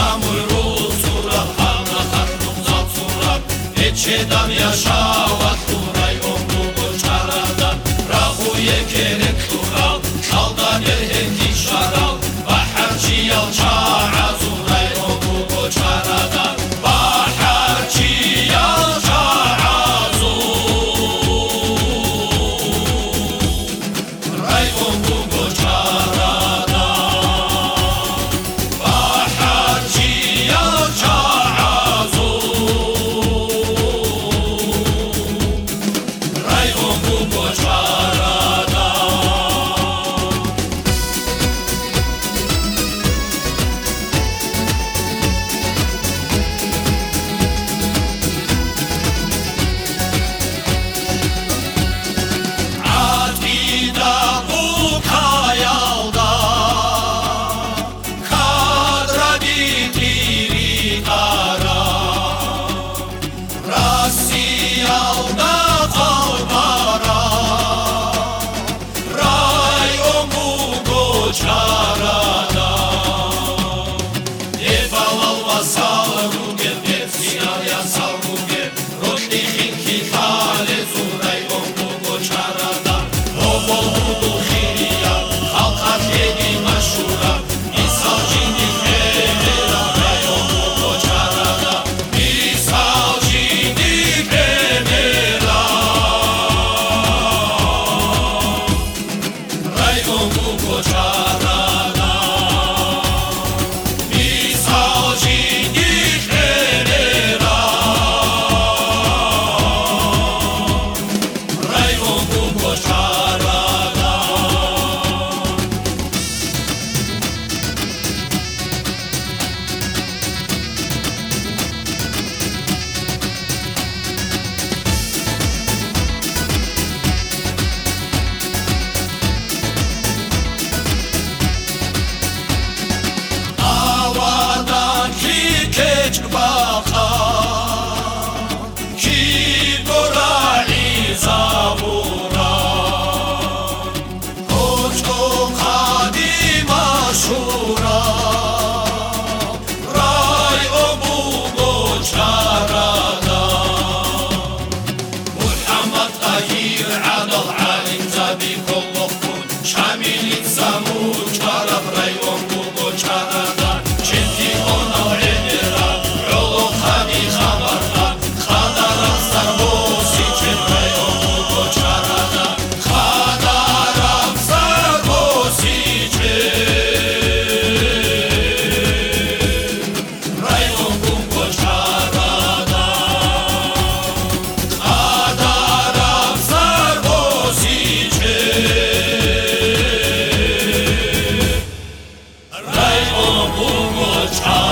Самую русу, рабхам, на хатну, зацурак, Эчедан яшава. o bucur ceara catch the ball. Oh.